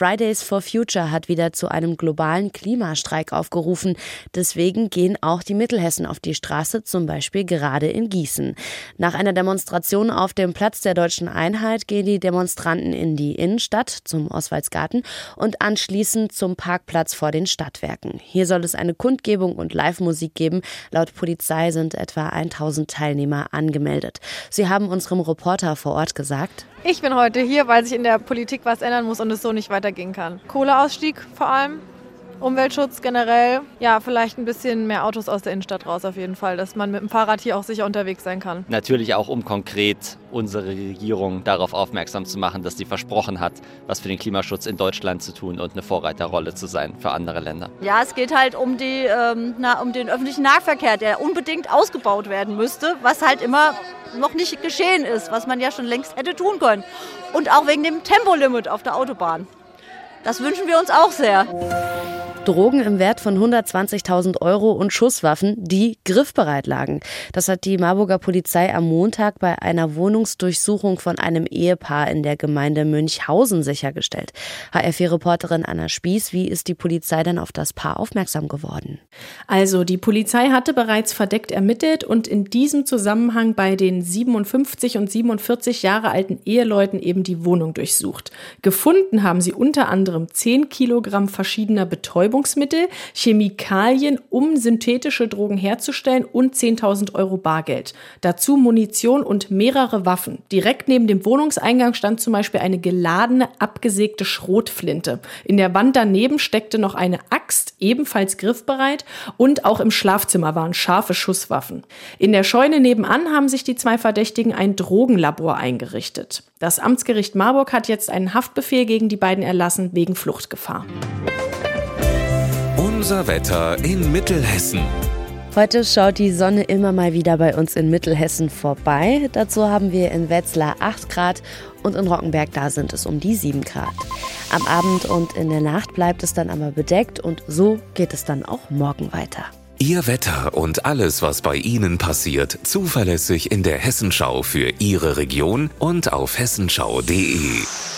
Fridays for Future hat wieder zu einem globalen Klimastreik aufgerufen. Deswegen gehen auch die Mittelhessen auf die Straße, zum Beispiel gerade in Gießen. Nach einer Demonstration auf dem Platz der Deutschen Einheit gehen die Demonstranten in die Innenstadt zum Oswaldsgarten und anschließend zum Parkplatz vor den Stadtwerken. Hier soll es eine Kundgebung und Live-Musik geben. Laut Polizei sind etwa 1000 Teilnehmer angemeldet. Sie haben unserem Reporter vor Ort gesagt, ich bin heute hier, weil sich in der Politik was ändern muss und es so nicht weitergehen kann. Kohleausstieg vor allem, Umweltschutz generell, ja, vielleicht ein bisschen mehr Autos aus der Innenstadt raus auf jeden Fall, dass man mit dem Fahrrad hier auch sicher unterwegs sein kann. Natürlich auch, um konkret unsere Regierung darauf aufmerksam zu machen, dass sie versprochen hat, was für den Klimaschutz in Deutschland zu tun und eine Vorreiterrolle zu sein für andere Länder. Ja, es geht halt um, die, ähm, na, um den öffentlichen Nahverkehr, der unbedingt ausgebaut werden müsste, was halt immer noch nicht geschehen ist, was man ja schon längst hätte tun können. Und auch wegen dem Tempolimit auf der Autobahn. Das wünschen wir uns auch sehr. Drogen im Wert von 120.000 Euro und Schusswaffen, die griffbereit lagen. Das hat die Marburger Polizei am Montag bei einer Wohnungsdurchsuchung von einem Ehepaar in der Gemeinde Münchhausen sichergestellt. HR4-Reporterin Anna Spieß, wie ist die Polizei denn auf das Paar aufmerksam geworden? Also, die Polizei hatte bereits verdeckt ermittelt und in diesem Zusammenhang bei den 57 und 47 Jahre alten Eheleuten eben die Wohnung durchsucht. Gefunden haben sie unter anderem 10 Kilogramm verschiedener Betäubungsmittel, Chemikalien, um synthetische Drogen herzustellen und 10.000 Euro Bargeld. Dazu Munition und mehrere Waffen. Direkt neben dem Wohnungseingang stand zum Beispiel eine geladene, abgesägte Schrotflinte. In der Wand daneben steckte noch eine Axt, ebenfalls griffbereit, und auch im Schlafzimmer waren scharfe Schusswaffen. In der Scheune nebenan haben sich die zwei Verdächtigen ein Drogenlabor eingerichtet. Das Amtsgericht Marburg hat jetzt einen Haftbefehl gegen die beiden erlassen wegen Fluchtgefahr. Unser Wetter in Mittelhessen. Heute schaut die Sonne immer mal wieder bei uns in Mittelhessen vorbei. Dazu haben wir in Wetzlar 8 Grad und in Rockenberg da sind es um die 7 Grad. Am Abend und in der Nacht bleibt es dann aber bedeckt und so geht es dann auch morgen weiter. Ihr Wetter und alles, was bei Ihnen passiert, zuverlässig in der Hessenschau für Ihre Region und auf hessenschau.de.